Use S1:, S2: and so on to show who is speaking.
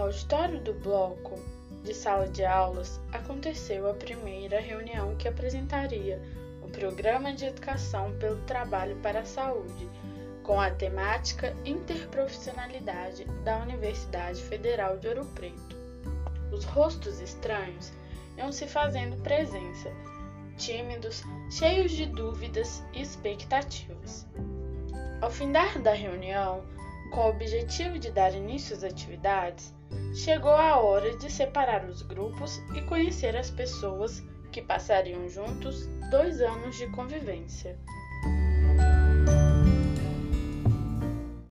S1: auditório do bloco de sala de aulas aconteceu a primeira reunião que apresentaria o Programa de Educação pelo Trabalho para a Saúde, com a temática Interprofissionalidade da Universidade Federal de Ouro Preto. Os rostos estranhos iam se fazendo presença, tímidos, cheios de dúvidas e expectativas. Ao findar da reunião, com o objetivo de dar início às atividades, chegou a hora de separar os grupos e conhecer as pessoas que passariam juntos dois anos de convivência.